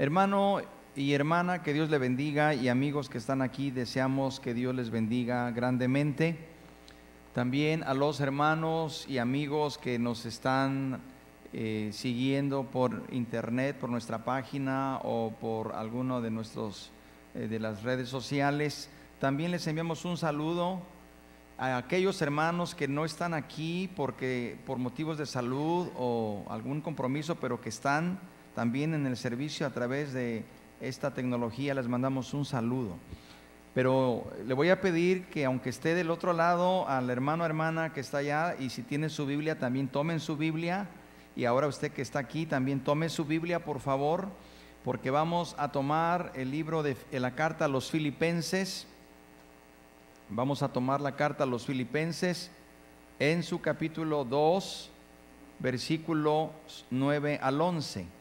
Hermano y hermana, que Dios le bendiga y amigos que están aquí, deseamos que Dios les bendiga grandemente. También a los hermanos y amigos que nos están eh, siguiendo por internet, por nuestra página o por alguno de nuestros eh, de las redes sociales. También les enviamos un saludo a aquellos hermanos que no están aquí porque por motivos de salud o algún compromiso, pero que están también en el servicio a través de esta tecnología, les mandamos un saludo. Pero le voy a pedir que aunque esté del otro lado, al hermano hermana que está allá, y si tiene su Biblia, también tomen su Biblia. Y ahora usted que está aquí, también tome su Biblia, por favor, porque vamos a tomar el libro de la carta a los filipenses. Vamos a tomar la carta a los filipenses en su capítulo 2, versículos 9 al 11.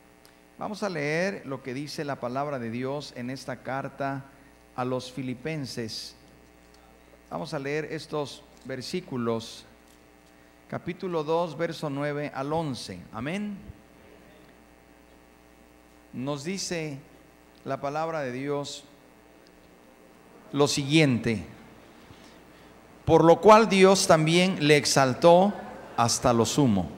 Vamos a leer lo que dice la palabra de Dios en esta carta a los filipenses. Vamos a leer estos versículos, capítulo 2, verso 9 al 11. Amén. Nos dice la palabra de Dios lo siguiente, por lo cual Dios también le exaltó hasta lo sumo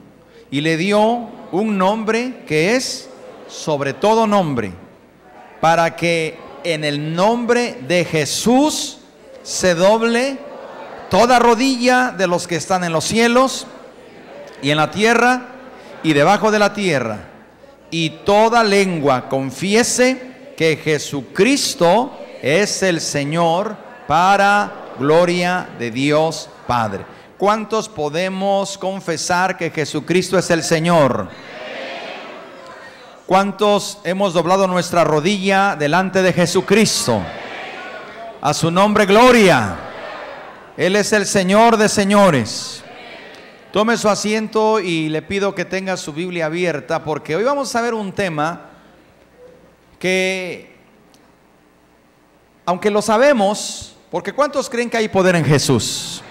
y le dio un nombre que es sobre todo nombre, para que en el nombre de Jesús se doble toda rodilla de los que están en los cielos y en la tierra y debajo de la tierra, y toda lengua confiese que Jesucristo es el Señor para gloria de Dios Padre. ¿Cuántos podemos confesar que Jesucristo es el Señor? ¿Cuántos hemos doblado nuestra rodilla delante de Jesucristo? A su nombre, gloria. Él es el Señor de señores. Tome su asiento y le pido que tenga su Biblia abierta porque hoy vamos a ver un tema que, aunque lo sabemos, porque ¿cuántos creen que hay poder en Jesús?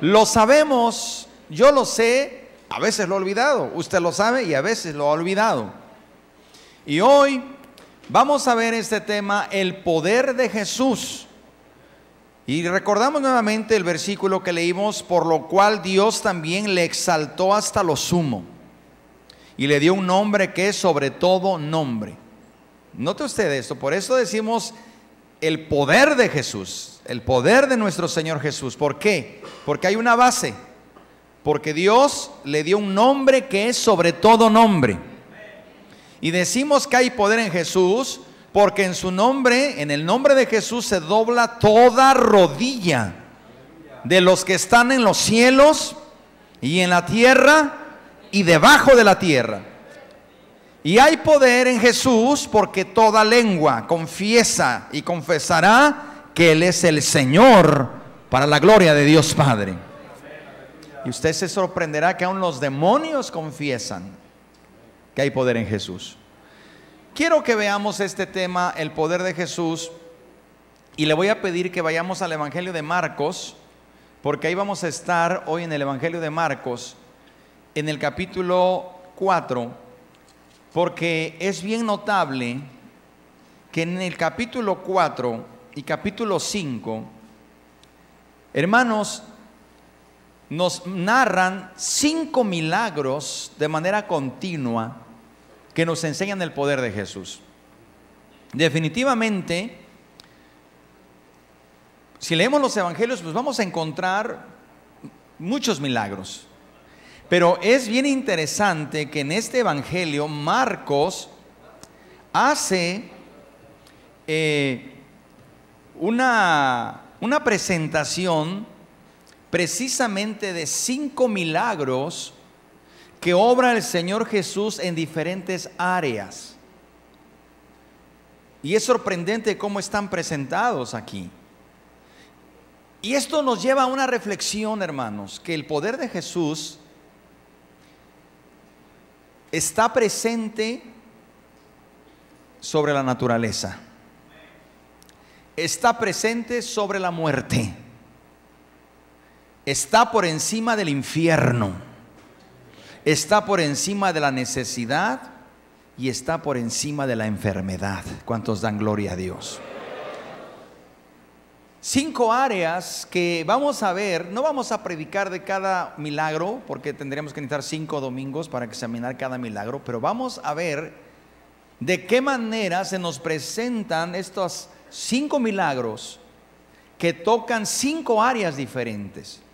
Lo sabemos, yo lo sé, a veces lo he olvidado, usted lo sabe y a veces lo ha olvidado. Y hoy vamos a ver este tema, el poder de Jesús. Y recordamos nuevamente el versículo que leímos, por lo cual Dios también le exaltó hasta lo sumo y le dio un nombre que es sobre todo nombre. Note usted esto, por eso decimos el poder de Jesús, el poder de nuestro Señor Jesús. ¿Por qué? Porque hay una base, porque Dios le dio un nombre que es sobre todo nombre. Y decimos que hay poder en Jesús porque en su nombre, en el nombre de Jesús se dobla toda rodilla de los que están en los cielos y en la tierra y debajo de la tierra. Y hay poder en Jesús porque toda lengua confiesa y confesará que Él es el Señor para la gloria de Dios Padre. Y usted se sorprenderá que aún los demonios confiesan que hay poder en Jesús. Quiero que veamos este tema, el poder de Jesús, y le voy a pedir que vayamos al Evangelio de Marcos, porque ahí vamos a estar hoy en el Evangelio de Marcos, en el capítulo 4, porque es bien notable que en el capítulo 4 y capítulo 5, hermanos, nos narran cinco milagros de manera continua que nos enseñan el poder de Jesús. Definitivamente, si leemos los evangelios, pues vamos a encontrar muchos milagros. Pero es bien interesante que en este evangelio Marcos hace eh, una, una presentación precisamente de cinco milagros que obra el Señor Jesús en diferentes áreas. Y es sorprendente cómo están presentados aquí. Y esto nos lleva a una reflexión, hermanos, que el poder de Jesús está presente sobre la naturaleza. Está presente sobre la muerte. Está por encima del infierno está por encima de la necesidad y está por encima de la enfermedad. ¿Cuántos dan gloria a Dios? Cinco áreas que vamos a ver, no vamos a predicar de cada milagro, porque tendríamos que necesitar cinco domingos para examinar cada milagro, pero vamos a ver de qué manera se nos presentan estos cinco milagros que tocan cinco áreas diferentes.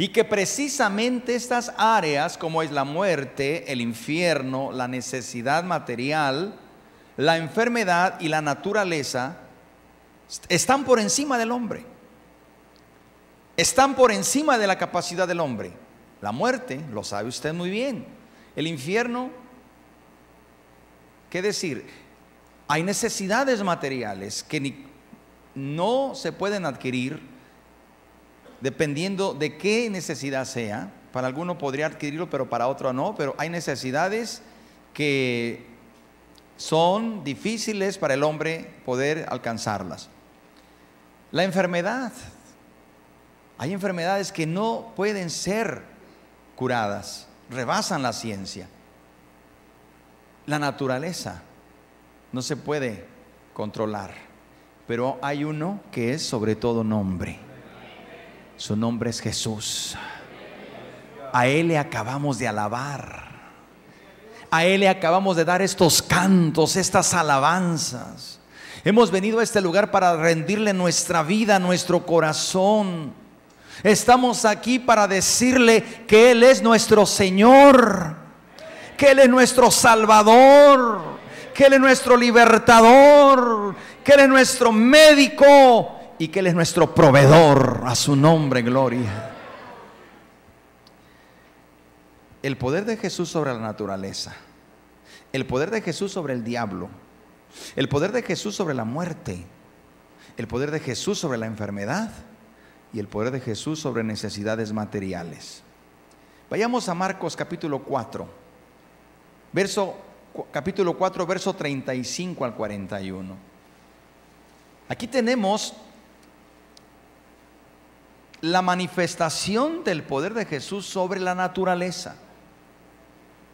Y que precisamente estas áreas, como es la muerte, el infierno, la necesidad material, la enfermedad y la naturaleza, están por encima del hombre. Están por encima de la capacidad del hombre. La muerte, lo sabe usted muy bien. El infierno, ¿qué decir? Hay necesidades materiales que no se pueden adquirir dependiendo de qué necesidad sea. Para alguno podría adquirirlo, pero para otro no. Pero hay necesidades que son difíciles para el hombre poder alcanzarlas. La enfermedad. Hay enfermedades que no pueden ser curadas, rebasan la ciencia. La naturaleza no se puede controlar, pero hay uno que es sobre todo nombre. Su nombre es Jesús. A Él le acabamos de alabar. A Él le acabamos de dar estos cantos, estas alabanzas. Hemos venido a este lugar para rendirle nuestra vida, nuestro corazón. Estamos aquí para decirle que Él es nuestro Señor, que Él es nuestro Salvador, que Él es nuestro libertador, que Él es nuestro médico y que Él es nuestro proveedor. A su nombre, gloria. El poder de Jesús sobre la naturaleza, el poder de Jesús sobre el diablo el poder de Jesús sobre la muerte, el poder de Jesús sobre la enfermedad y el poder de Jesús sobre necesidades materiales. Vayamos a Marcos capítulo 4, verso, capítulo 4, verso 35 al 41. Aquí tenemos la manifestación del poder de Jesús sobre la naturaleza.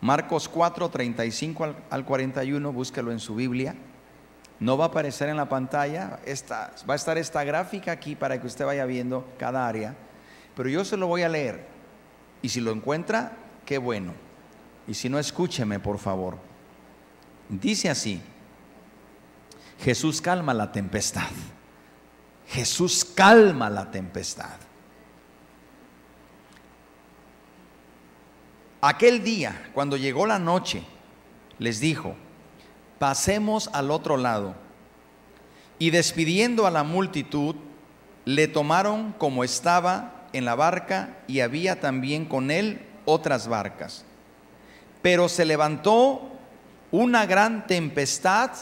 Marcos 4, 35 al, 41, búsquelo en su Biblia. No va a aparecer en la pantalla, va a estar esta gráfica aquí para que usted vaya viendo cada área, pero yo se lo voy a leer. Y si lo encuentra, qué bueno. Y si no, escúcheme, por favor. Dice así, Jesús calma la tempestad. Jesús calma la tempestad. Aquel día, cuando llegó la noche, les dijo, pasemos al otro lado. Y despidiendo a la multitud, le tomaron como estaba en la barca y había también con él otras barcas. Pero se levantó una gran tempestad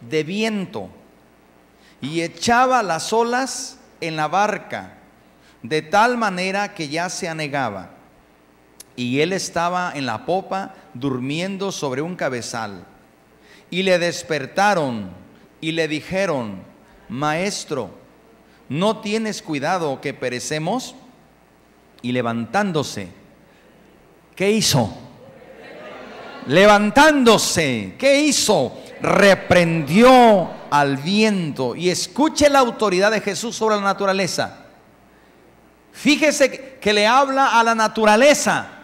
de viento y echaba las olas en la barca de tal manera que ya se anegaba y él estaba en la popa durmiendo sobre un cabezal. Y le despertaron y le dijeron, Maestro, ¿no tienes cuidado que perecemos? Y levantándose, ¿qué hizo? Levantándose, ¿qué hizo? Reprendió al viento. Y escuche la autoridad de Jesús sobre la naturaleza. Fíjese que le habla a la naturaleza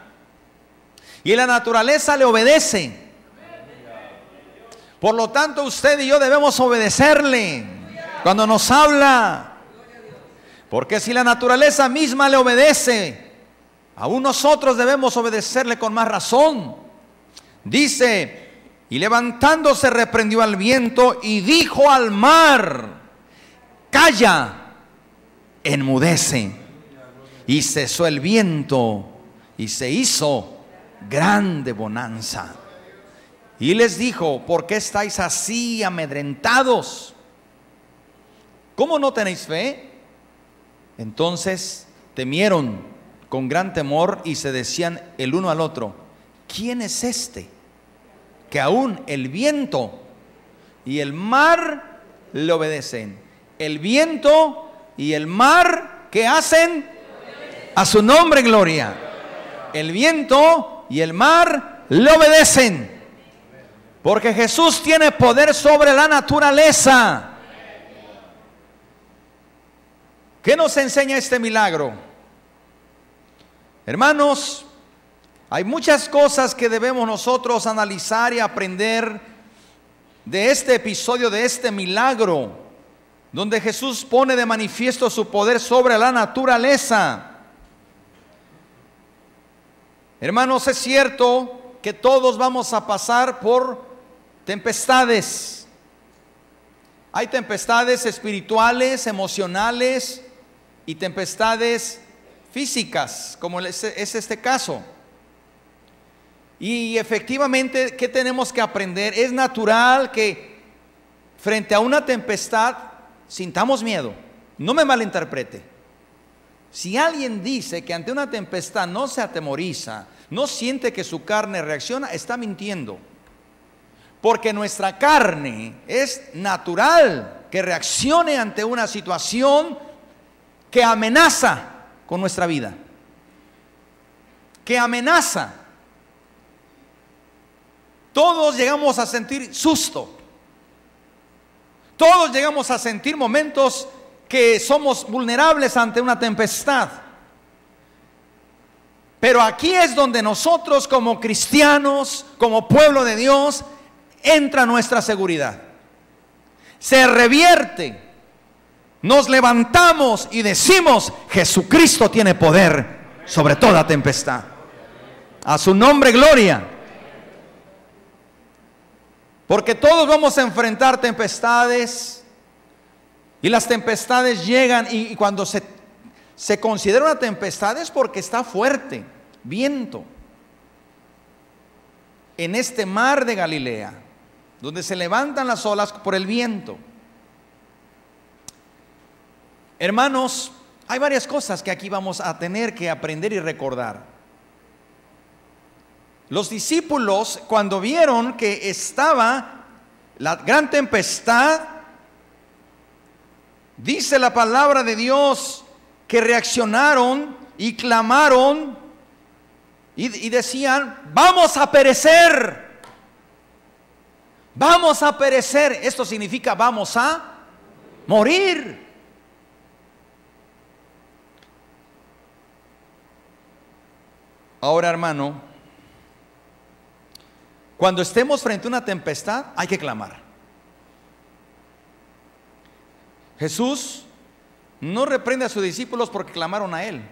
y la naturaleza le obedece. Por lo tanto, usted y yo debemos obedecerle cuando nos habla. Porque si la naturaleza misma le obedece, aún nosotros debemos obedecerle con más razón. Dice, y levantándose reprendió al viento y dijo al mar, calla, enmudece. Y cesó el viento y se hizo grande bonanza. Y les dijo, ¿por qué estáis así amedrentados? ¿Cómo no tenéis fe? Entonces temieron con gran temor y se decían el uno al otro, ¿quién es este? Que aún el viento y el mar le obedecen. El viento y el mar, ¿qué hacen? A su nombre, gloria. El viento y el mar le obedecen. Porque Jesús tiene poder sobre la naturaleza. ¿Qué nos enseña este milagro? Hermanos, hay muchas cosas que debemos nosotros analizar y aprender de este episodio, de este milagro, donde Jesús pone de manifiesto su poder sobre la naturaleza. Hermanos, es cierto que todos vamos a pasar por tempestades. Hay tempestades espirituales, emocionales y tempestades físicas, como es este caso. Y efectivamente, ¿qué tenemos que aprender? Es natural que frente a una tempestad sintamos miedo. No me malinterprete. Si alguien dice que ante una tempestad no se atemoriza, no siente que su carne reacciona, está mintiendo. Porque nuestra carne es natural que reaccione ante una situación que amenaza con nuestra vida. Que amenaza todos llegamos a sentir susto. Todos llegamos a sentir momentos que somos vulnerables ante una tempestad. Pero aquí es donde nosotros como cristianos, como pueblo de Dios, entra nuestra seguridad. Se revierte. Nos levantamos y decimos, Jesucristo tiene poder sobre toda tempestad. A su nombre, gloria. Porque todos vamos a enfrentar tempestades y las tempestades llegan y, cuando se, se considera una tempestad es porque está fuerte, viento. En este mar de Galilea, donde se levantan las olas por el viento. Hermanos, hay varias cosas que aquí vamos a tener que aprender y recordar. Los discípulos, cuando vieron que estaba la gran tempestad, dice la palabra de Dios que reaccionaron y clamaron y, decían, vamos a perecer, vamos a perecer. Esto significa vamos a morir. Ahora, hermano, cuando estemos frente a una tempestad, hay que clamar. Jesús no reprende a sus discípulos porque clamaron a Él.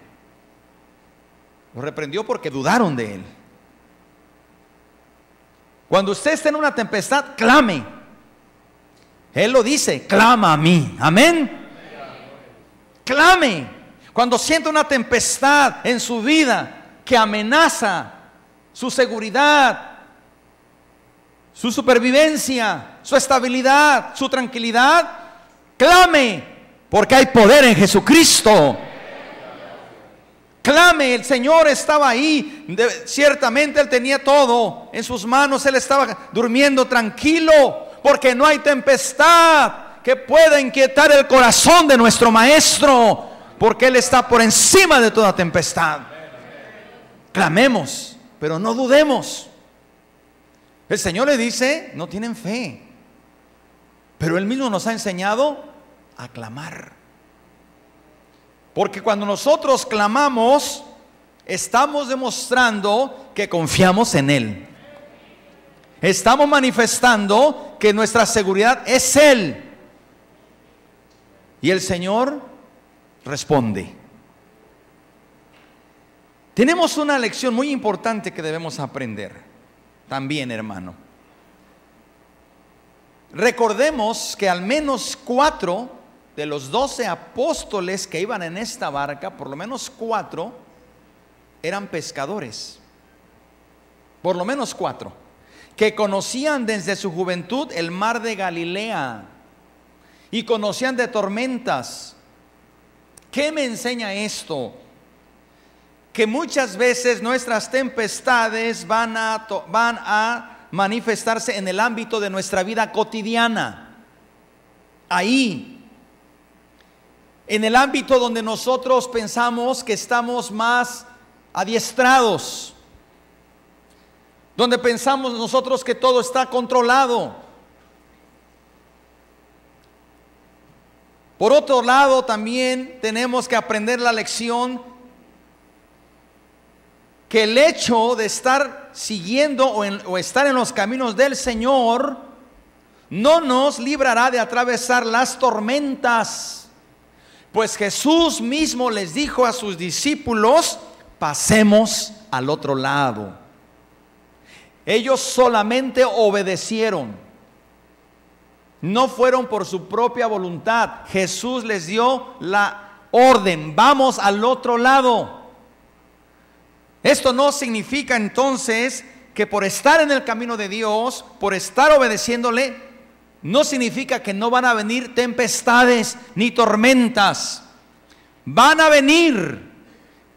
Los reprendió porque dudaron de Él. Cuando usted esté en una tempestad, clame. Él lo dice, clama a mí. Amén. Clame. Cuando sienta una tempestad en su vida que amenaza su seguridad, su supervivencia, su estabilidad, su tranquilidad, clame, porque hay poder en Jesucristo. Clame, el Señor estaba ahí, ciertamente Él tenía todo en sus manos, Él estaba durmiendo tranquilo, porque no hay tempestad que pueda inquietar el corazón de nuestro Maestro, porque Él está por encima de toda tempestad. Clamemos, pero no dudemos. El Señor le dice, no tienen fe. Pero Él mismo nos ha enseñado a clamar. Porque cuando nosotros clamamos, estamos demostrando que confiamos en Él. Estamos manifestando que nuestra seguridad es Él. Y el Señor responde. Tenemos una lección muy importante que debemos aprender también, hermano. Recordemos que al menos cuatro de los doce apóstoles que iban en esta barca, por lo menos cuatro, eran pescadores. Por lo menos cuatro. Que conocían desde su juventud el mar de Galilea. Y conocían de tormentas. ¿Qué me enseña esto? que muchas veces nuestras tempestades van a, manifestarse en el ámbito de nuestra vida cotidiana. Ahí, en el ámbito donde nosotros pensamos que estamos más adiestrados. donde pensamos nosotros que todo está controlado. Por otro lado, también tenemos que aprender la lección que el hecho de estar siguiendo o, estar en los caminos del Señor no nos librará de atravesar las tormentas. Pues Jesús mismo les dijo a sus discípulos, pasemos al otro lado. Ellos solamente obedecieron. No fueron por su propia voluntad. Jesús les dio la orden, vamos al otro lado. Esto no significa entonces que por estar en el camino de Dios, por estar obedeciéndole, no significa que no van a venir tempestades ni tormentas. Van a venir,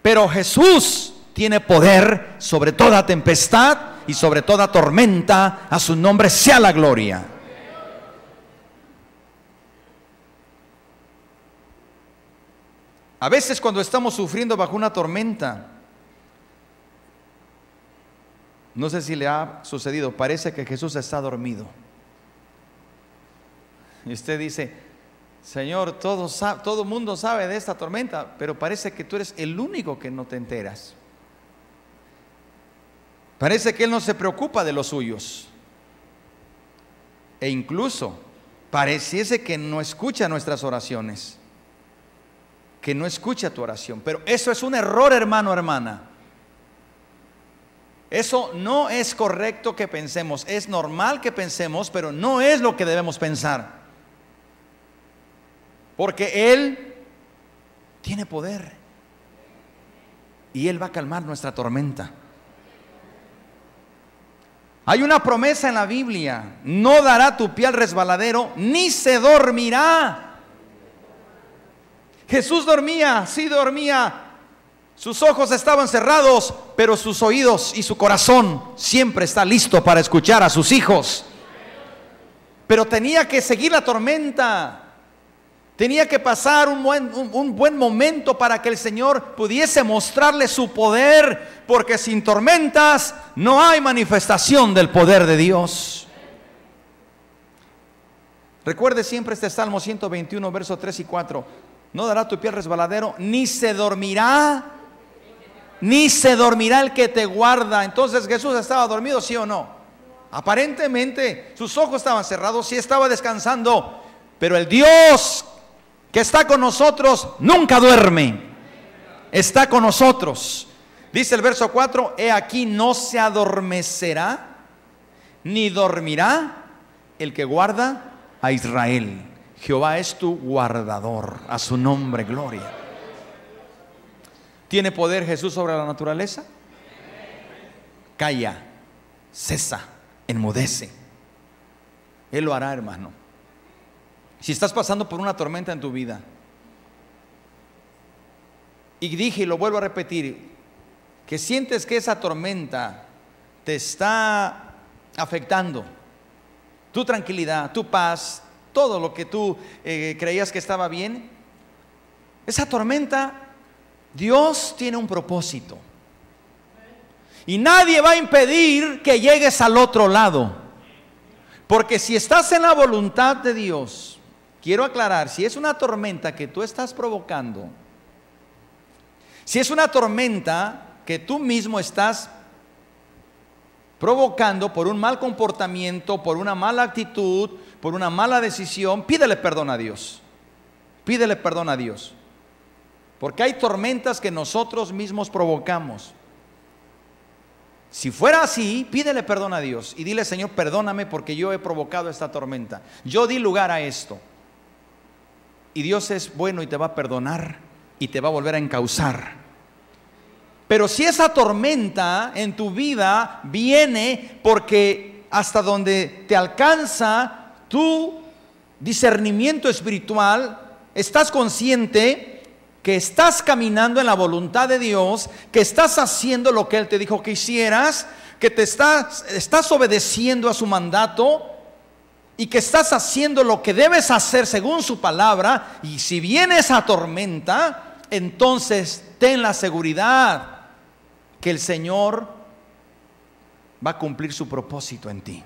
pero Jesús tiene poder sobre toda tempestad y sobre toda tormenta. A su nombre sea la gloria. A veces cuando estamos sufriendo bajo una tormenta, no sé si le ha sucedido, parece que Jesús está dormido. Y usted dice, Señor, todo, todo mundo sabe de esta tormenta, pero parece que tú eres el único que no te enteras. Parece que Él no se preocupa de los suyos. E incluso pareciese que no escucha nuestras oraciones. Que no escucha tu oración. Pero eso es un error, hermano, hermana. Eso no es correcto que pensemos, es normal que pensemos, pero no es lo que debemos pensar. Porque Él tiene poder y Él va a calmar nuestra tormenta. Hay una promesa en la Biblia, no dará tu pie al resbaladero, ni se dormirá. Jesús dormía, sí dormía, sus ojos estaban cerrados, pero sus oídos y su corazón siempre está listo para escuchar a sus hijos. Pero tenía que seguir la tormenta. Tenía que pasar un buen, momento para que el Señor pudiese mostrarle su poder, porque sin tormentas no hay manifestación del poder de Dios. Recuerde siempre este Salmo 121, versos 3 y 4. No dará tu pie resbaladero, ni se dormirá ni se dormirá el que te guarda. Entonces Jesús estaba dormido, sí o no. Aparentemente sus ojos estaban cerrados, sí estaba descansando, pero el Dios que está con nosotros nunca duerme. Está con nosotros. Dice el verso 4, he aquí no se adormecerá ni dormirá el que guarda a Israel. Jehová es tu guardador, a su nombre gloria. ¿Tiene poder Jesús sobre la naturaleza? Calla, cesa, enmudece. Él lo hará, hermano. Si estás pasando por una tormenta en tu vida, y dije y lo vuelvo a repetir, que sientes que esa tormenta te está afectando, tu tranquilidad, tu paz, todo lo que tú eh, creías que estaba bien, esa tormenta Dios tiene un propósito. Y nadie va a impedir que llegues al otro lado. Porque si estás en la voluntad de Dios, quiero aclarar, si es una tormenta que tú estás provocando, si es una tormenta que tú mismo estás provocando por un mal comportamiento, por una mala actitud, por una mala decisión, pídele perdón a Dios. Pídele perdón a Dios. Porque hay tormentas que nosotros mismos provocamos. Si fuera así, pídele perdón a Dios y dile, Señor, perdóname porque yo he provocado esta tormenta. Yo di lugar a esto. Y Dios es bueno y te va a perdonar y te va a volver a encauzar. Pero si esa tormenta en tu vida viene porque hasta donde te alcanza tu discernimiento espiritual, estás consciente que estás caminando en la voluntad de Dios, que estás haciendo lo que Él te dijo que hicieras, que te estás, estás obedeciendo a su mandato y que estás haciendo lo que debes hacer según su palabra, y si viene esa tormenta, entonces ten la seguridad que el Señor va a cumplir su propósito en ti.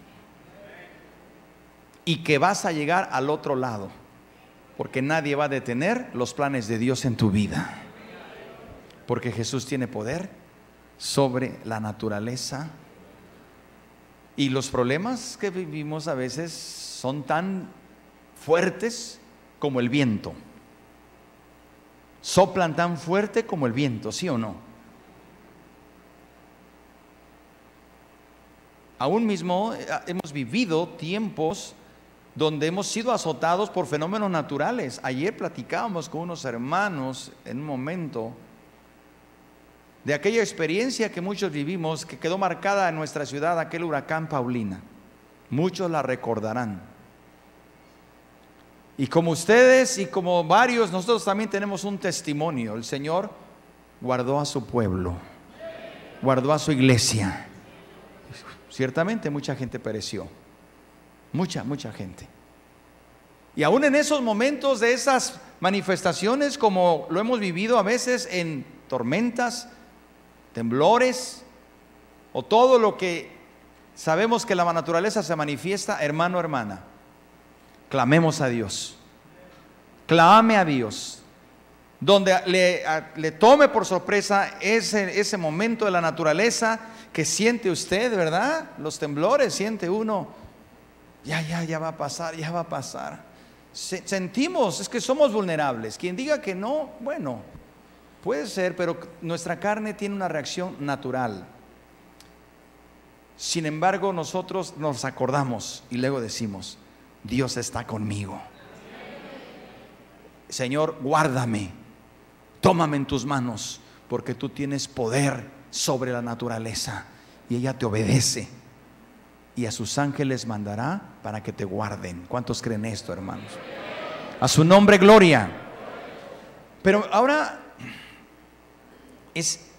Y que vas a llegar al otro lado, porque nadie va a detener los planes de Dios en tu vida. Porque Jesús tiene poder sobre la naturaleza. Y los problemas que vivimos a veces son tan fuertes como el viento. Soplan tan fuerte como el viento, ¿sí o no? Aún mismo eh, hemos vivido tiempos donde hemos sido azotados por fenómenos naturales. Ayer platicábamos con unos hermanos en un momento de aquella experiencia que muchos vivimos, que quedó marcada en nuestra ciudad, aquel huracán Paulina. Muchos la recordarán. Y como ustedes y como varios, nosotros también tenemos un testimonio. El Señor guardó a su pueblo, guardó a su iglesia. Ciertamente mucha gente pereció. Mucha, mucha gente. Y aún en esos momentos de esas manifestaciones, como lo hemos vivido a veces en tormentas, temblores, o todo lo que sabemos que la naturaleza se manifiesta, hermano, hermana, clamemos a Dios. Clame a Dios. Donde le, le tome por sorpresa ese, ese momento de la naturaleza que siente usted, ¿verdad? Los temblores, siente uno. Ya, ya, ya va a pasar, ya va a pasar. Sentimos, es que somos vulnerables. Quien diga que no, bueno, puede ser, pero nuestra carne tiene una reacción natural. Sin embargo, nosotros nos acordamos y luego decimos, Dios está conmigo. Señor, guárdame, tómame en tus manos, porque tú tienes poder sobre la naturaleza y ella te obedece. Y a sus ángeles mandará para que te guarden. ¿Cuántos creen esto, hermanos? A su nombre, gloria. Pero ahora es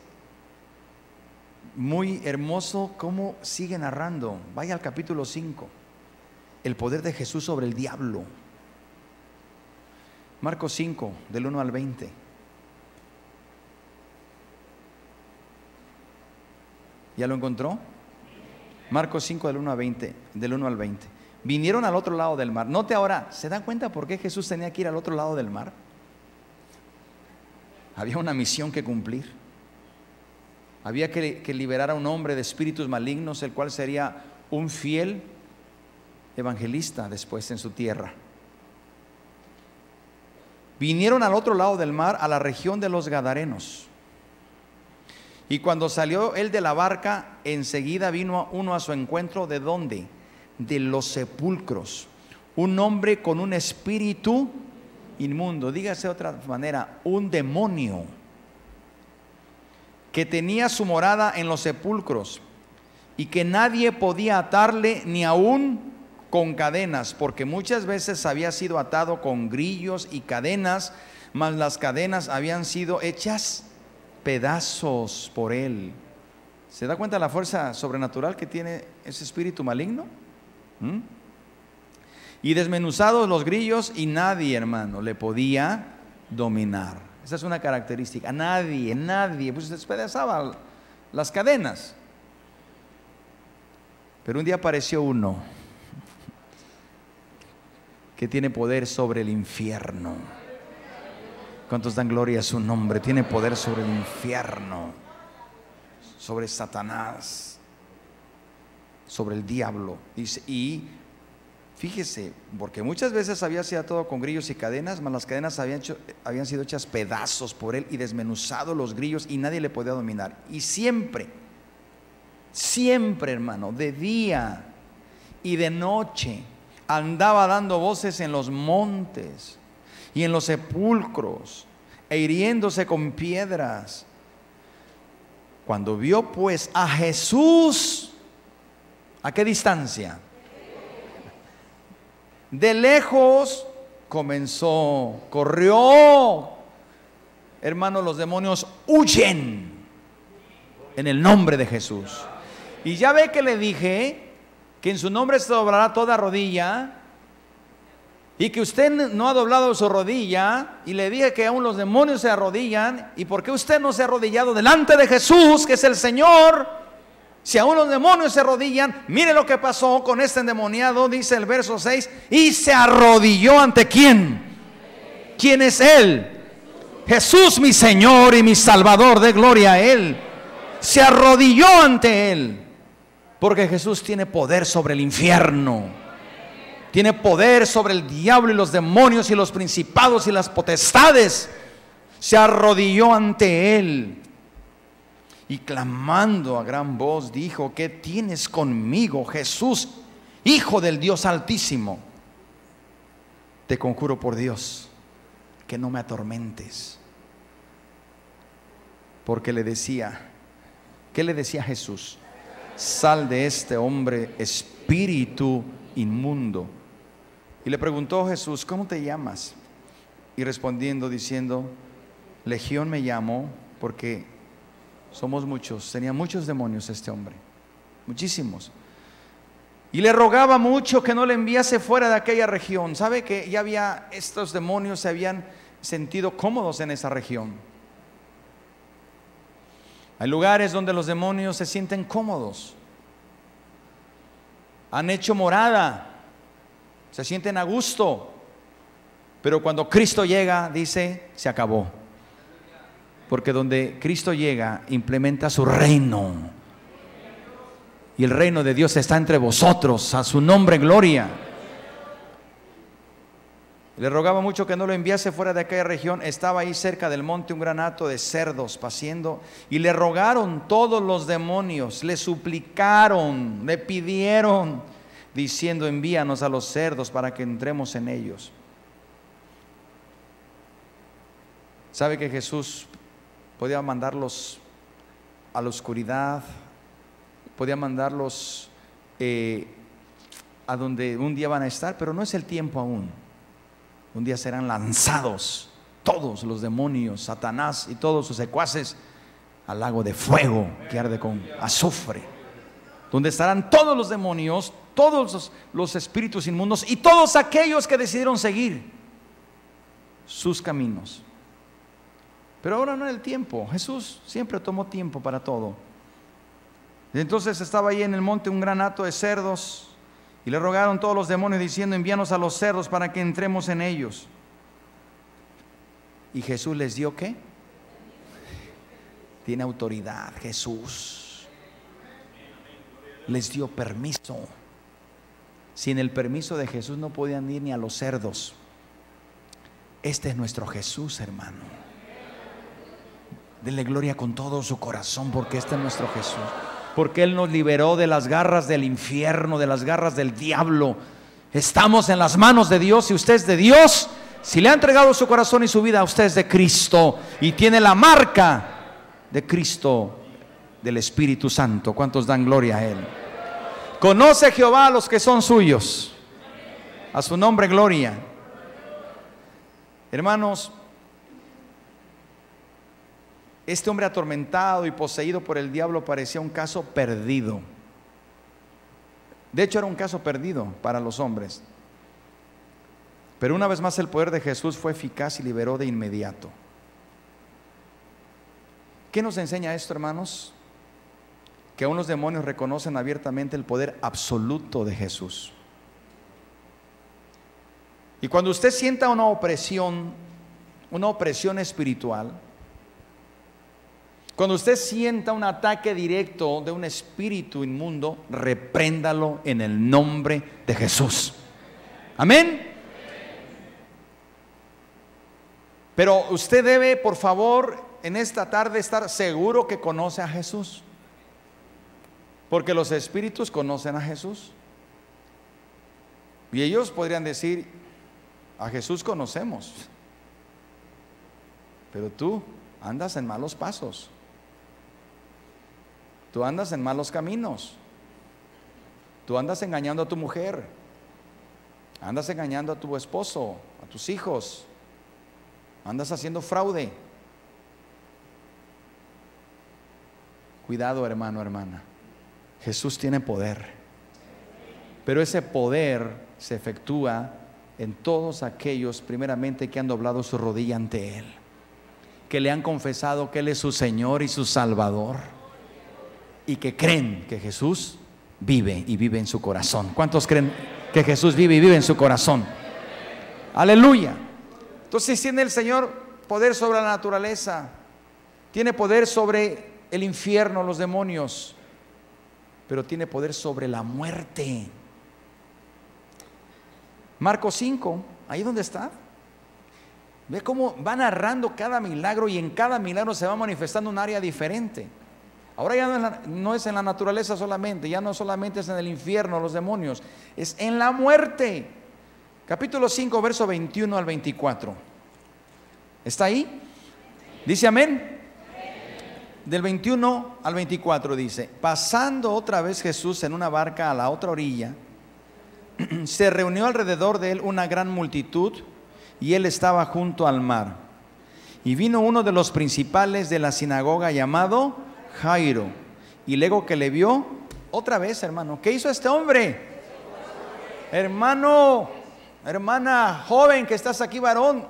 muy hermoso cómo sigue narrando. Vaya al capítulo 5 el poder de Jesús sobre el diablo. Marcos 5, del 1 al 20. ¿Ya lo encontró? Marcos 5 del 1 al 20, del 1 al 20. Vinieron al otro lado del mar. Note ahora, ¿se dan cuenta por qué Jesús tenía que ir al otro lado del mar? Había una misión que cumplir. Había que, que liberar a un hombre de espíritus malignos, el cual sería un fiel evangelista después en su tierra. Vinieron al otro lado del mar, a la región de los Gadarenos. Y cuando salió él de la barca, enseguida vino uno a su encuentro. ¿De dónde? De los sepulcros. Un hombre con un espíritu inmundo, dígase de otra manera, un demonio que tenía su morada en los sepulcros y que nadie podía atarle ni aún con cadenas, porque muchas veces había sido atado con grillos y cadenas, mas las cadenas habían sido hechas pedazos por él. ¿Se da cuenta la fuerza sobrenatural que tiene ese espíritu maligno? ¿Mm? Y desmenuzados los grillos y nadie, hermano, le podía dominar. Esa es una característica. Nadie, nadie, pues despedazaba las cadenas. Pero un día apareció uno que tiene poder sobre el infierno. ¿Cuántos dan gloria a su nombre? Tiene poder sobre el infierno, sobre Satanás, sobre el diablo. Dice, y fíjese, porque muchas veces había sido todo con grillos y cadenas, mas las cadenas habían, habían sido hechas pedazos por él y desmenuzado los grillos y nadie le podía dominar. Y siempre, siempre hermano, de día y de noche, andaba dando voces en los montes y en los sepulcros e hiriéndose con piedras. Cuando vio pues a Jesús, ¿a qué distancia? De lejos comenzó, corrió. Hermanos, los demonios huyen en el nombre de Jesús. Y ya ve que le dije que en su nombre se doblará toda rodilla y que usted no ha doblado su rodilla y le dije que aún los demonios se arrodillan y por qué usted no se ha arrodillado delante de Jesús, que es el Señor, Si aún los demonios se arrodillan, mire lo que pasó con este endemoniado, dice el verso 6, y se arrodilló ante quién. ¿Quién es él? Jesús mi Señor y mi Salvador, de gloria a Él. Se arrodilló ante Él. Porque Jesús tiene poder sobre el infierno. Tiene poder sobre el diablo y los demonios y los principados y las potestades. Se arrodilló ante Él. Y clamando a gran voz dijo, ¿qué tienes conmigo, Jesús, Hijo del Dios Altísimo? Te conjuro por Dios que no me atormentes. Porque le decía, ¿qué le decía Jesús? Sal de este hombre espíritu inmundo. Y le preguntó Jesús, ¿cómo te llamas? Y respondiendo diciendo, Legión me llamó porque somos muchos, tenía muchos demonios este hombre, muchísimos. Y le rogaba mucho que no le enviase fuera de aquella región. ¿Sabe que ya había estos demonios se habían sentido cómodos en esa región. Hay lugares donde los demonios se sienten cómodos. Han hecho morada, se sienten a gusto. Pero cuando Cristo llega, dice, se acabó. Porque donde Cristo llega, implementa su reino. Y el reino de Dios está entre vosotros, a su nombre gloria. Le rogaba mucho que no lo enviase fuera de aquella región. Estaba ahí cerca del monte un granato de cerdos paciendo. Y le rogaron todos los demonios, le suplicaron, le pidieron, diciendo, envíanos a los cerdos para que entremos en ellos. ¿Sabe que Jesús podía mandarlos a la oscuridad? Podía mandarlos eh, a donde un día van a estar, pero no es el tiempo aún. Un día serán lanzados todos los demonios, Satanás y todos sus secuaces al lago de fuego que arde con azufre, donde estarán todos los demonios, todos los, espíritus inmundos y todos aquellos que decidieron seguir sus caminos. Pero ahora no es el tiempo. Jesús siempre tomó tiempo para todo. entonces estaba ahí en el monte un gran hato de cerdos y le rogaron todos los demonios diciendo, envíanos a los cerdos para que entremos en ellos. Y Jesús les dio qué? Tiene autoridad, Jesús. Les dio permiso. Sin el permiso de Jesús no podían ir ni a los cerdos. Este es nuestro Jesús, hermano. Denle gloria con todo su corazón porque este es nuestro Jesús porque Él nos liberó de las garras del infierno, de las garras del diablo. Estamos en las manos de Dios y usted es de Dios. Si le ha entregado su corazón y su vida, usted es de Cristo y tiene la marca de Cristo, del Espíritu Santo. ¿Cuántos dan gloria a Él? Conoce Jehová a los que son suyos. A su nombre, gloria. Hermanos, este hombre atormentado y poseído por el diablo parecía un caso perdido. De hecho, era un caso perdido para los hombres. Pero una vez más el poder de Jesús fue eficaz y liberó de inmediato. ¿Qué nos enseña esto, hermanos? Que aún los demonios reconocen abiertamente el poder absoluto de Jesús. Y cuando usted sienta una opresión, una opresión espiritual, cuando usted sienta un ataque directo de un espíritu inmundo, repréndalo en el nombre de Jesús. Amén. Pero usted debe, por favor, en esta tarde estar seguro que conoce a Jesús. Porque los espíritus conocen a Jesús. Y ellos podrían decir, a Jesús conocemos. Pero tú andas en malos pasos. Tú andas en malos caminos. Tú andas engañando a tu mujer. Andas engañando a tu esposo, a tus hijos. Andas haciendo fraude. Cuidado, hermano, hermana. Jesús tiene poder. Pero ese poder se efectúa en todos aquellos, primeramente, que han doblado su rodilla ante Él. Que le han confesado que Él es su Señor y su Salvador y que creen que Jesús vive y vive en su corazón. ¿Cuántos creen que Jesús vive y vive en su corazón? Aleluya. Entonces tiene el Señor poder sobre la naturaleza, tiene poder sobre el infierno, los demonios, pero tiene poder sobre la muerte. Marcos 5, ahí donde está. Ve cómo va narrando cada milagro y en cada milagro se va manifestando un área diferente. Ahora ya no es, en la naturaleza solamente, ya no solamente es en el infierno, los demonios, es en la muerte. Capítulo 5, verso 21 al 24. ¿Está ahí? Dice amén. Del 21 al 24 dice, pasando otra vez Jesús en una barca a la otra orilla, se reunió alrededor de él una gran multitud y él estaba junto al mar. Y vino uno de los principales de la sinagoga llamado Jairo. Y luego que le vio, otra vez hermano, ¿qué hizo este hombre? Hermano, hermana joven que estás aquí, varón,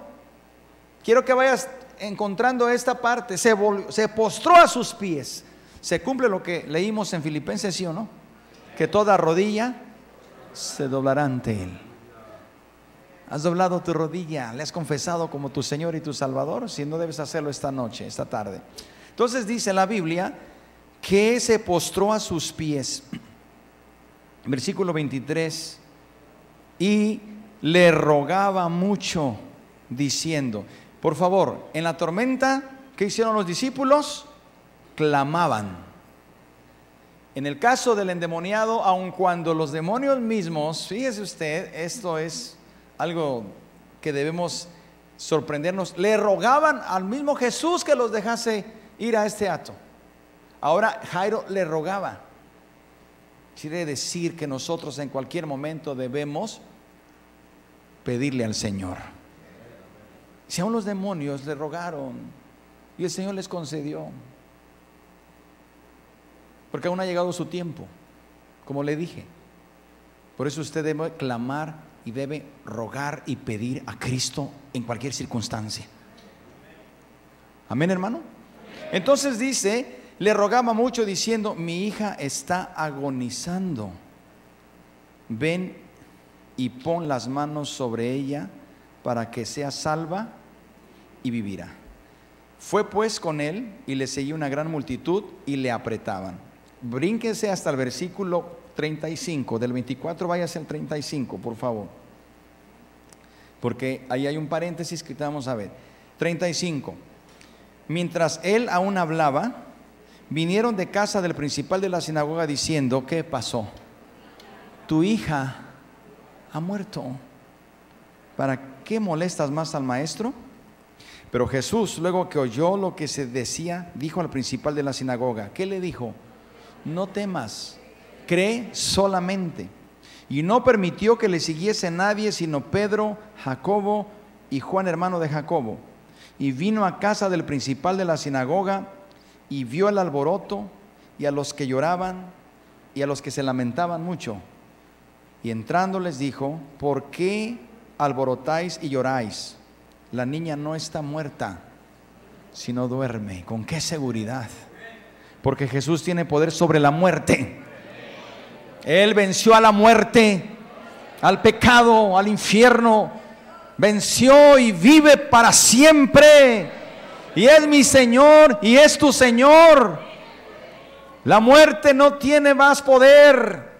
quiero que vayas encontrando esta parte. Se, se postró a sus pies. Se cumple lo que leímos en Filipenses, ¿sí o no? Que toda rodilla se doblará ante Él. ¿Has doblado tu rodilla? ¿Le has confesado como tu Señor y tu Salvador? Si no debes hacerlo esta noche, esta tarde. Entonces dice la Biblia que se postró a sus pies. Versículo 23. Y le rogaba mucho diciendo, por favor, en la tormenta, ¿qué hicieron los discípulos? Clamaban. En el caso del endemoniado, aun cuando los demonios mismos, fíjese usted, esto es algo que debemos sorprendernos, le rogaban al mismo Jesús que los dejase ir a este acto. Ahora Jairo le rogaba. Quiere decir que nosotros en cualquier momento debemos pedirle al Señor. Si aún los demonios le rogaron y el Señor les concedió, porque aún ha llegado su tiempo, como le dije. Por eso usted debe clamar y debe rogar y pedir a Cristo en cualquier circunstancia. Amén, hermano. Entonces dice, le rogaba mucho diciendo, mi hija está agonizando. Ven y pon las manos sobre ella para que sea salva y vivirá. Fue pues con él y le seguía una gran multitud y le apretaban brínquese hasta el versículo 35, del 24 váyase al 35, por favor. Porque ahí hay un paréntesis que vamos a ver. 35. Mientras él aún hablaba, vinieron de casa del principal de la sinagoga diciendo, ¿qué pasó? Tu hija ha muerto. ¿Para qué molestas más al maestro? Pero Jesús, luego que oyó lo que se decía, dijo al principal de la sinagoga, ¿qué le dijo? no temas, cree solamente. Y no permitió que le siguiese nadie sino Pedro, Jacobo y Juan hermano de Jacobo. Y vino a casa del principal de la sinagoga y vio el alboroto y a los que lloraban y a los que se lamentaban mucho. Y entrando les dijo, ¿por qué alborotáis y lloráis? La niña no está muerta, sino duerme. ¿Con qué seguridad? porque Jesús tiene poder sobre la muerte. Él venció a la muerte, al pecado, al infierno. Venció y vive para siempre. Y es mi Señor y es tu Señor. La muerte no tiene más poder.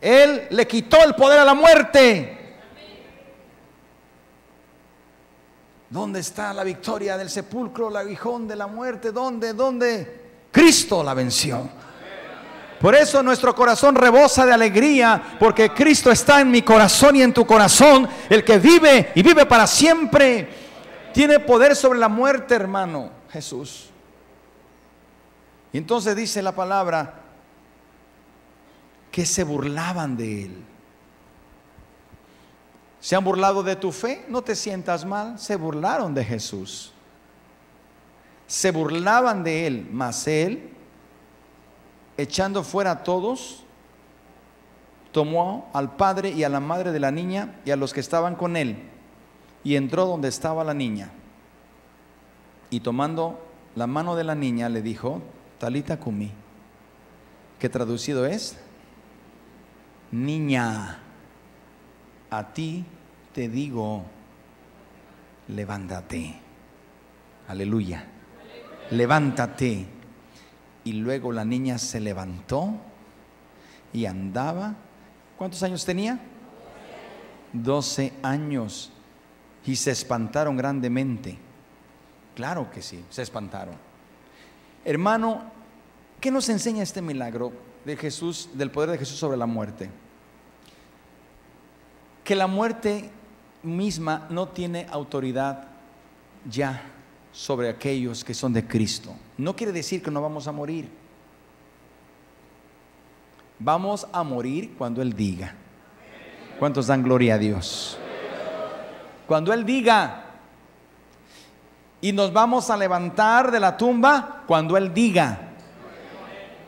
Él le quitó el poder a la muerte. ¿Dónde está la victoria del sepulcro, el aguijón de la muerte? ¿Dónde? ¿Dónde? Cristo la venció. Por eso nuestro corazón rebosa de alegría, porque Cristo está en mi corazón y en tu corazón, el que vive y vive para siempre. Tiene poder sobre la muerte, hermano Jesús. Y entonces dice la palabra que se burlaban de él. ¿Se han burlado de tu fe? No te sientas mal, se burlaron de Jesús se burlaban de él, mas él, echando fuera a todos, tomó al padre y a la madre de la niña y a los que estaban con él, y entró donde estaba la niña. Y tomando la mano de la niña le dijo, Talita cumí, que traducido es, niña, a ti te digo, levántate. Aleluya. Levántate. Y luego la niña se levantó y andaba. ¿Cuántos años tenía? 12 años. Y se espantaron grandemente. Claro que sí, se espantaron. Hermano, ¿qué nos enseña este milagro de Jesús, del poder de Jesús sobre la muerte? Que la muerte misma no tiene autoridad ya sobre aquellos que son de Cristo. No quiere decir que no vamos a morir. Vamos a morir cuando Él diga. ¿Cuántos dan gloria a Dios? Cuando Él diga. Y nos vamos a levantar de la tumba cuando Él diga.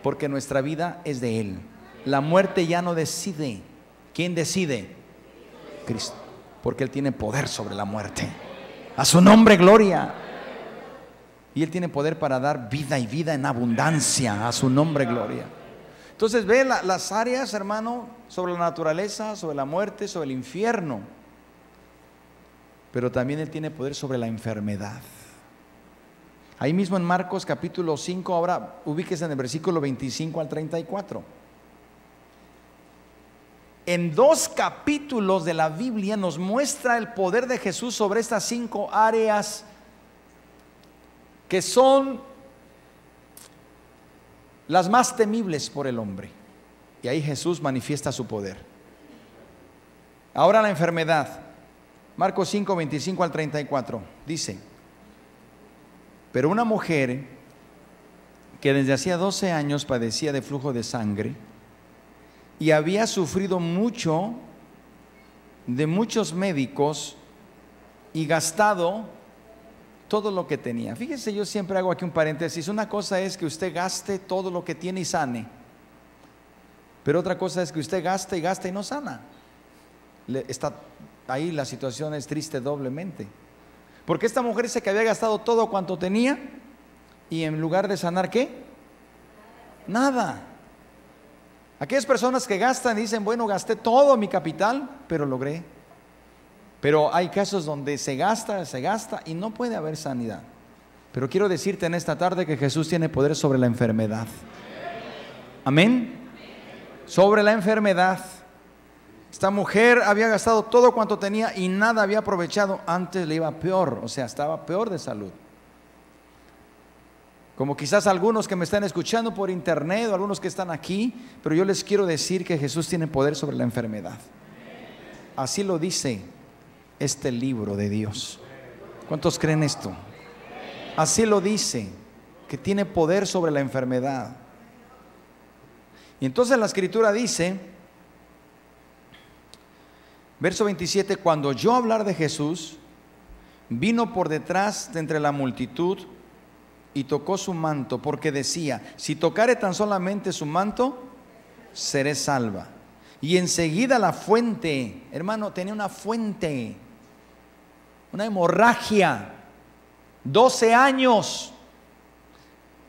Porque nuestra vida es de Él. La muerte ya no decide. ¿Quién decide? Cristo. Porque Él tiene poder sobre la muerte. A su nombre, gloria. Y Él tiene poder para dar vida y vida en abundancia. A su nombre, gloria. Entonces ve las áreas, hermano, sobre la naturaleza, sobre la muerte, sobre el infierno. Pero también Él tiene poder sobre la enfermedad. Ahí mismo en Marcos capítulo 5, ahora ubíquese en el versículo 25 al 34. En dos capítulos de la Biblia nos muestra el poder de Jesús sobre estas cinco áreas que son las más temibles por el hombre. Y ahí Jesús manifiesta su poder. Ahora la enfermedad. Marcos 5, 25 al 34. Dice, pero una mujer que desde hacía 12 años padecía de flujo de sangre y había sufrido mucho de muchos médicos y gastado todo lo que tenía. Fíjese, yo siempre hago aquí un paréntesis. Una cosa es que usted gaste todo lo que tiene y sane. Pero otra cosa es que usted gaste y gaste y no sana. está, ahí la situación es triste doblemente. Porque esta mujer dice que había gastado todo cuanto tenía y en lugar de sanar, ¿qué? Nada. Aquellas personas que gastan dicen, bueno, gasté todo mi capital, pero logré pero hay casos donde se gasta, se gasta y no puede haber sanidad. Pero quiero decirte en esta tarde que Jesús tiene poder sobre la enfermedad. Amén. Sobre la enfermedad. Esta mujer había gastado todo cuanto tenía y nada había aprovechado. Antes le iba peor, o sea, estaba peor de salud. Como quizás algunos que me están escuchando por internet o algunos que están aquí, pero yo les quiero decir que Jesús tiene poder sobre la enfermedad. Así lo dice este libro de Dios. ¿Cuántos creen esto? Así lo dice, que tiene poder sobre la enfermedad. Y entonces la escritura dice, verso 27, cuando yo hablar de Jesús, vino por detrás de entre la multitud y tocó su manto, porque decía, si tocare tan solamente su manto, seré salva. Y enseguida la fuente, hermano, tenía una fuente una hemorragia, 12 años.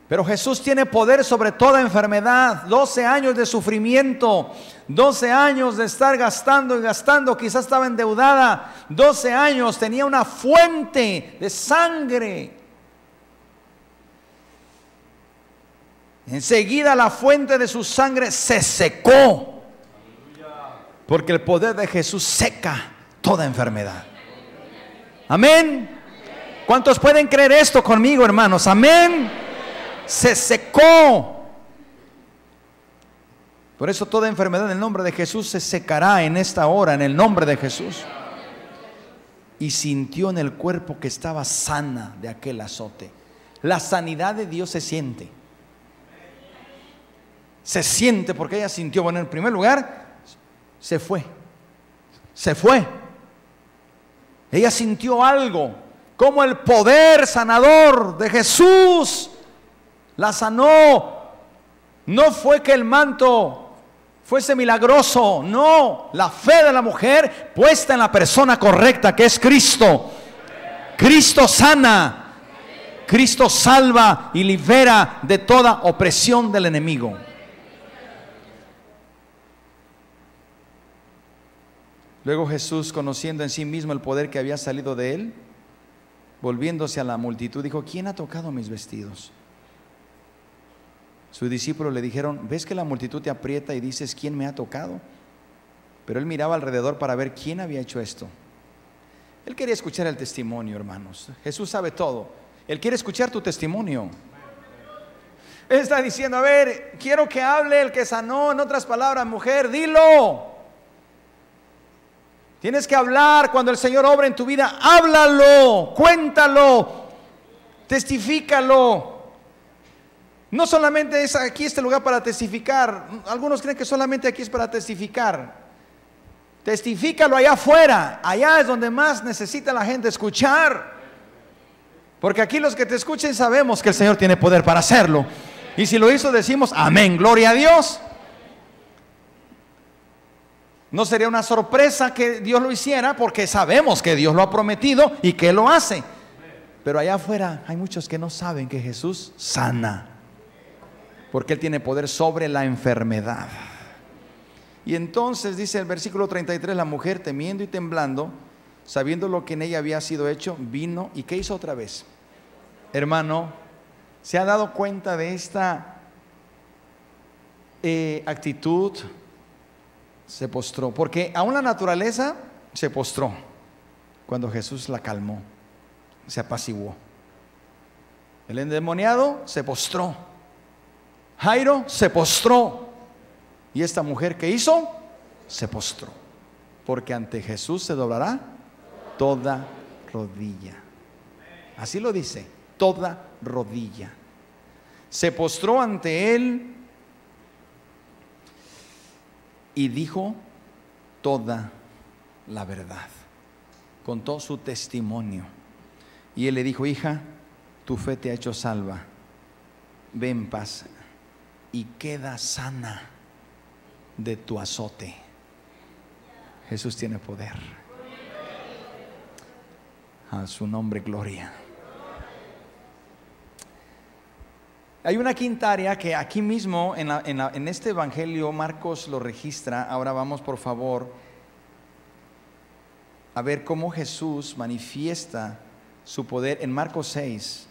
Pero Jesús tiene poder sobre toda enfermedad, 12 años de sufrimiento, 12 años de estar gastando y gastando, quizás estaba endeudada, 12 años tenía una fuente de sangre. Enseguida la fuente de su sangre se secó, porque el poder de Jesús seca toda enfermedad. Amén. ¿Cuántos pueden creer esto conmigo, hermanos? Amén. Se secó. Por eso toda enfermedad en el nombre de Jesús se secará en esta hora, en el nombre de Jesús. Y sintió en el cuerpo que estaba sana de aquel azote. La sanidad de Dios se siente. Se siente porque ella sintió, bueno, en primer lugar, se fue. Se fue. Ella sintió algo, como el poder sanador de Jesús la sanó. No fue que el manto fuese milagroso, no, la fe de la mujer puesta en la persona correcta que es Cristo. Cristo sana, Cristo salva y libera de toda opresión del enemigo. Luego Jesús, conociendo en sí mismo el poder que había salido de él, volviéndose a la multitud, dijo, ¿quién ha tocado mis vestidos? Sus discípulos le dijeron, ¿ves que la multitud te aprieta y dices, ¿quién me ha tocado? Pero él miraba alrededor para ver quién había hecho esto. Él quería escuchar el testimonio, hermanos. Jesús sabe todo. Él quiere escuchar tu testimonio. Él está diciendo, a ver, quiero que hable el que sanó, en otras palabras, mujer, dilo. Tienes que hablar cuando el Señor obra en tu vida, háblalo, cuéntalo, testifícalo. No solamente es aquí este lugar para testificar. Algunos creen que solamente aquí es para testificar. Testifícalo allá afuera. Allá es donde más necesita la gente escuchar. Porque aquí los que te escuchen sabemos que el Señor tiene poder para hacerlo. Y si lo hizo decimos, amén, gloria a Dios. No sería una sorpresa que Dios lo hiciera porque sabemos que Dios lo ha prometido y que lo hace. Pero allá afuera hay muchos que no saben que Jesús sana porque Él tiene poder sobre la enfermedad. Y entonces dice el versículo 33, la mujer temiendo y temblando, sabiendo lo que en ella había sido hecho, vino y ¿qué hizo otra vez? Hermano, ¿se ha dado cuenta de esta eh, actitud? Se postró, porque aún la naturaleza se postró cuando Jesús la calmó, se apaciguó. El endemoniado se postró Jairo se postró. ¿Y esta mujer que hizo? Se postró. Porque ante Jesús se doblará toda rodilla. Así lo dice, toda rodilla. Se postró ante él y dijo toda la verdad. Contó su testimonio. Y él le dijo, hija, tu fe te ha hecho salva. Ve en paz y queda sana de tu azote. Jesús tiene poder. A su nombre, gloria. Hay una quinta área que aquí mismo en, en, este Evangelio Marcos lo registra. Ahora vamos por favor a ver cómo Jesús manifiesta su poder en Marcos 6,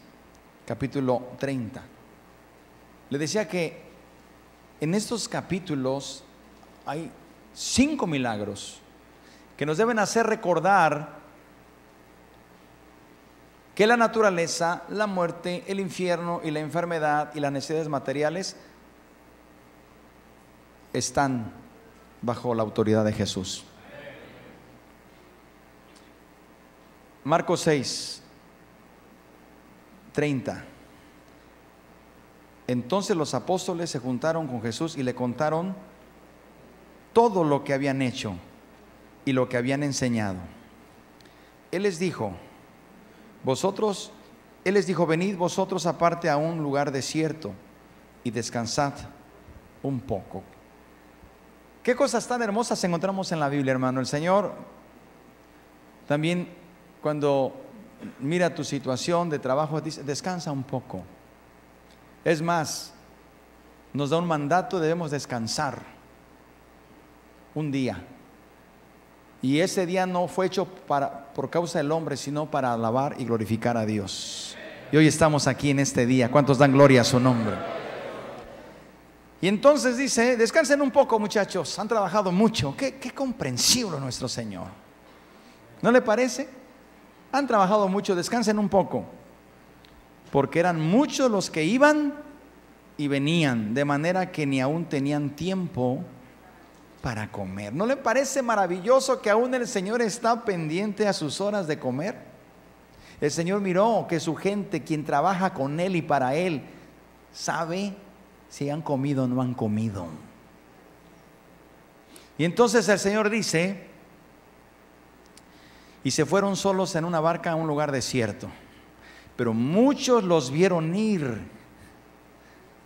capítulo 30. Le decía que en estos capítulos hay cinco milagros que nos deben hacer recordar que la naturaleza, la muerte, el infierno y la enfermedad y las necesidades materiales están bajo la autoridad de Jesús. Marcos 6, 30. Entonces los apóstoles se juntaron con Jesús y le contaron todo lo que habían hecho y lo que habían enseñado. Él les dijo, vosotros, Él les dijo, venid vosotros aparte a un lugar desierto y descansad un poco. Qué cosas tan hermosas encontramos en la Biblia, hermano. El Señor también cuando mira tu situación de trabajo dice, descansa un poco. Es más, nos da un mandato, debemos descansar un día. Y ese día no fue hecho para, por causa del hombre, sino para alabar y glorificar a Dios. Y hoy estamos aquí en este día. ¿Cuántos dan gloria a su nombre? Y entonces dice, descansen un poco muchachos, han trabajado mucho. Qué, qué comprensible nuestro Señor. ¿No le parece? Han trabajado mucho, descansen un poco porque eran muchos los que iban y venían, de manera que ni aún tenían tiempo para comer. ¿No le parece maravilloso que aún el Señor está pendiente a sus horas de comer? El Señor miró que su gente, quien trabaja con Él y para Él, sabe si han comido o no han comido. Y entonces el Señor dice, y se fueron solos en una barca a un lugar desierto. Pero muchos los vieron ir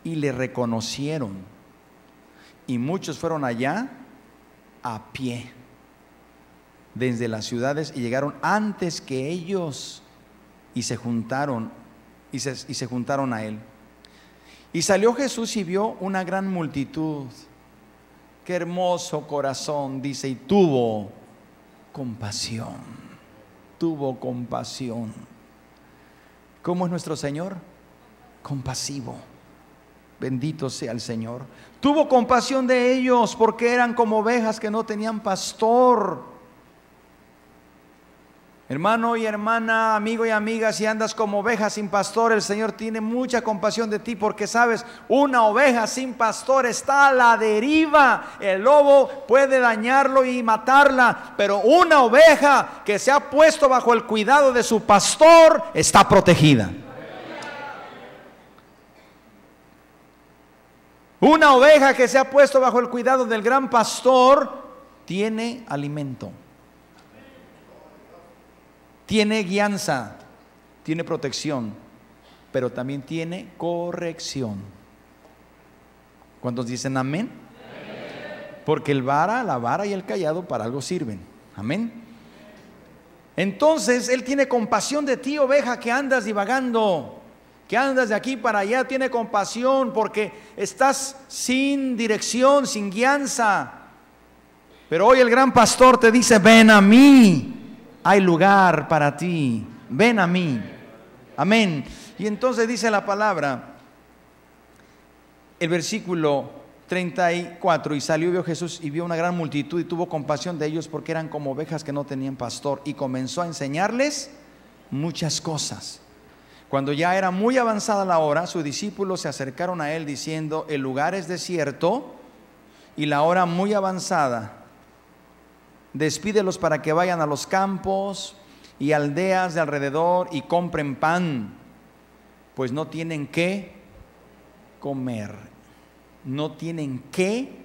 y le reconocieron. Y muchos fueron allá a pie desde las ciudades y llegaron antes que ellos y se juntaron y se, y se juntaron a él. Y salió Jesús y vio una gran multitud. Qué hermoso corazón, dice, y tuvo compasión. Tuvo compasión. ¿Cómo es nuestro Señor? Compasivo. Bendito sea el Señor. Tuvo compasión de ellos porque eran como ovejas que no tenían pastor. Hermano y hermana, amigo y amiga, si andas como oveja sin pastor, el Señor tiene mucha compasión de ti porque sabes, una oveja sin pastor está a la deriva. El lobo puede dañarlo y matarla, pero una oveja que se ha puesto bajo el cuidado de su pastor está protegida. Una oveja que se ha puesto bajo el cuidado del gran pastor tiene alimento tiene guianza, tiene protección, pero también tiene corrección. ¿Cuántos dicen amén? Porque el vara, la vara y el callado para algo sirven. Amén. Entonces Él tiene compasión de ti, oveja, que andas divagando, que andas de aquí para allá, tiene compasión porque estás sin dirección, sin guianza. Pero hoy el gran pastor te dice, ven a mí, hay lugar para ti, ven a mí. Amén. Y entonces dice la palabra, el versículo 34, y salió y vio Jesús y vio una gran multitud y tuvo compasión de ellos porque eran como ovejas que no tenían pastor y comenzó a enseñarles muchas cosas. Cuando ya era muy avanzada la hora, sus discípulos se acercaron a él diciendo, el lugar es desierto y la hora muy avanzada despídelos para que vayan a los campos y aldeas de alrededor y compren pan, pues no tienen qué comer, no tienen qué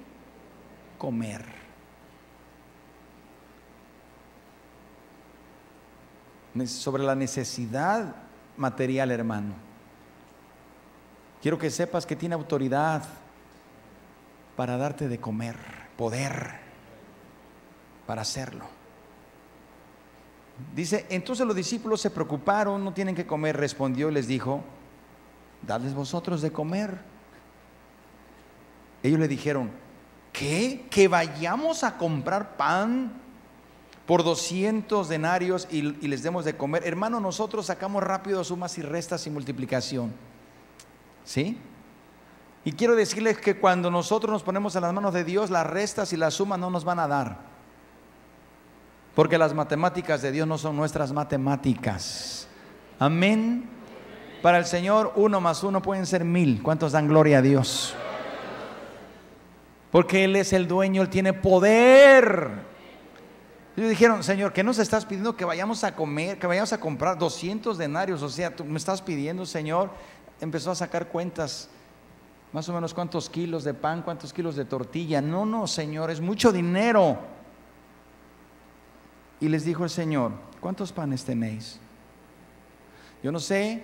comer. Sobre la necesidad material, hermano. Quiero que sepas que tiene autoridad para darte de comer, poder para hacerlo. Dice, entonces los discípulos se preocuparon, no tienen que comer, respondió y les dijo, dadles vosotros de comer. Ellos le dijeron, ¿qué? ¿Que vayamos a comprar pan por 200 denarios y, les demos de comer? Hermano, nosotros sacamos rápido sumas y restas y multiplicación. ¿Sí? Y quiero decirles que cuando nosotros nos ponemos en las manos de Dios, las restas y las sumas no nos van a dar. Porque las matemáticas de Dios no son nuestras matemáticas. Amén. Para el Señor, uno más uno pueden ser mil. ¿Cuántos dan gloria a Dios? Porque Él es el dueño, Él tiene poder. Y dijeron, Señor, ¿qué nos estás pidiendo? Que vayamos a comer, que vayamos a comprar 200 denarios. O sea, tú me estás pidiendo, Señor. Empezó a sacar cuentas. Más o menos cuántos kilos de pan, cuántos kilos de tortilla. No, no, Señor, es mucho dinero. Y les dijo el Señor, ¿cuántos panes tenéis? Yo no sé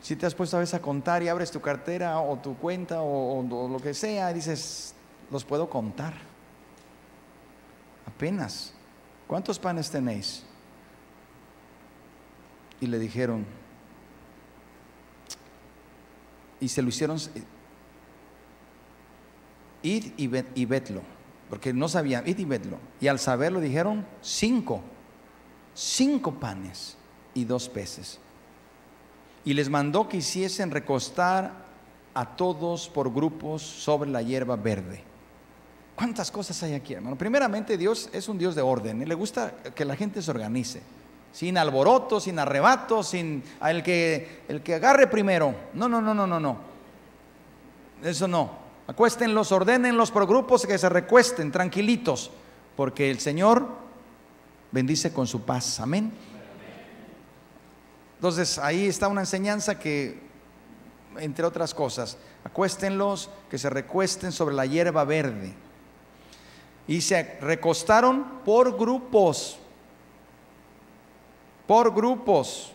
si te has puesto a veces a contar y abres tu cartera o tu cuenta o, lo que sea y dices, los puedo contar. Apenas. ¿Cuántos panes tenéis? Y le dijeron, y se lo hicieron, id y, y vedlo porque no sabían, id y vedlo. Y al saberlo dijeron, cinco, cinco panes y dos peces. Y les mandó que hiciesen recostar a todos por grupos sobre la hierba verde. ¿Cuántas cosas hay aquí, hermano? Primeramente, Dios es un Dios de orden. Y le gusta que la gente se organice. Sin alboroto, sin arrebato, sin el que, el que agarre primero. No, no, no, no, no, no. Eso no. Acuéstenlos, ordénenlos por grupos que se recuesten tranquilitos, porque el Señor bendice con su paz. Amén. Entonces ahí está una enseñanza que, entre otras cosas, acuéstenlos, que se recuesten sobre la hierba verde. Y se recostaron por grupos, por grupos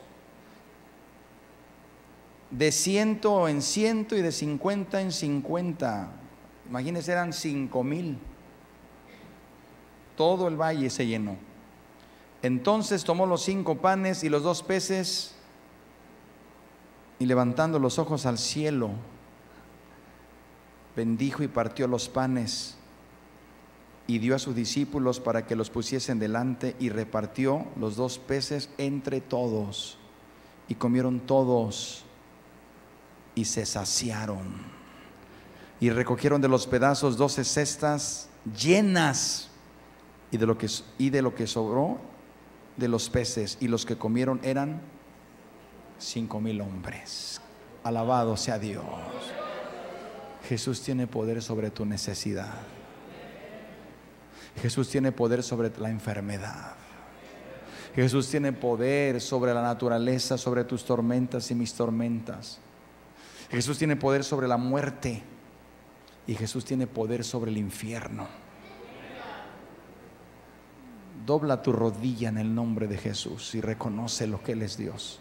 de ciento en ciento y de cincuenta en cincuenta. Imagínense, eran cinco mil. Todo el valle se llenó. Entonces tomó los cinco panes y los dos peces y levantando los ojos al cielo, bendijo y partió los panes y dio a sus discípulos para que los pusiesen delante y repartió los dos peces entre todos. Y comieron todos y se saciaron. Y recogieron de los pedazos doce cestas llenas y de lo que, y de lo que sobró de los peces. Y los que comieron eran cinco mil hombres. Alabado sea Dios. Jesús tiene poder sobre tu necesidad. Jesús tiene poder sobre la enfermedad. Jesús tiene poder sobre la naturaleza, sobre tus tormentas y mis tormentas. Jesús tiene poder sobre la muerte. Y Jesús tiene poder sobre el infierno. Dobla tu rodilla en el nombre de Jesús y reconoce lo que Él es Dios.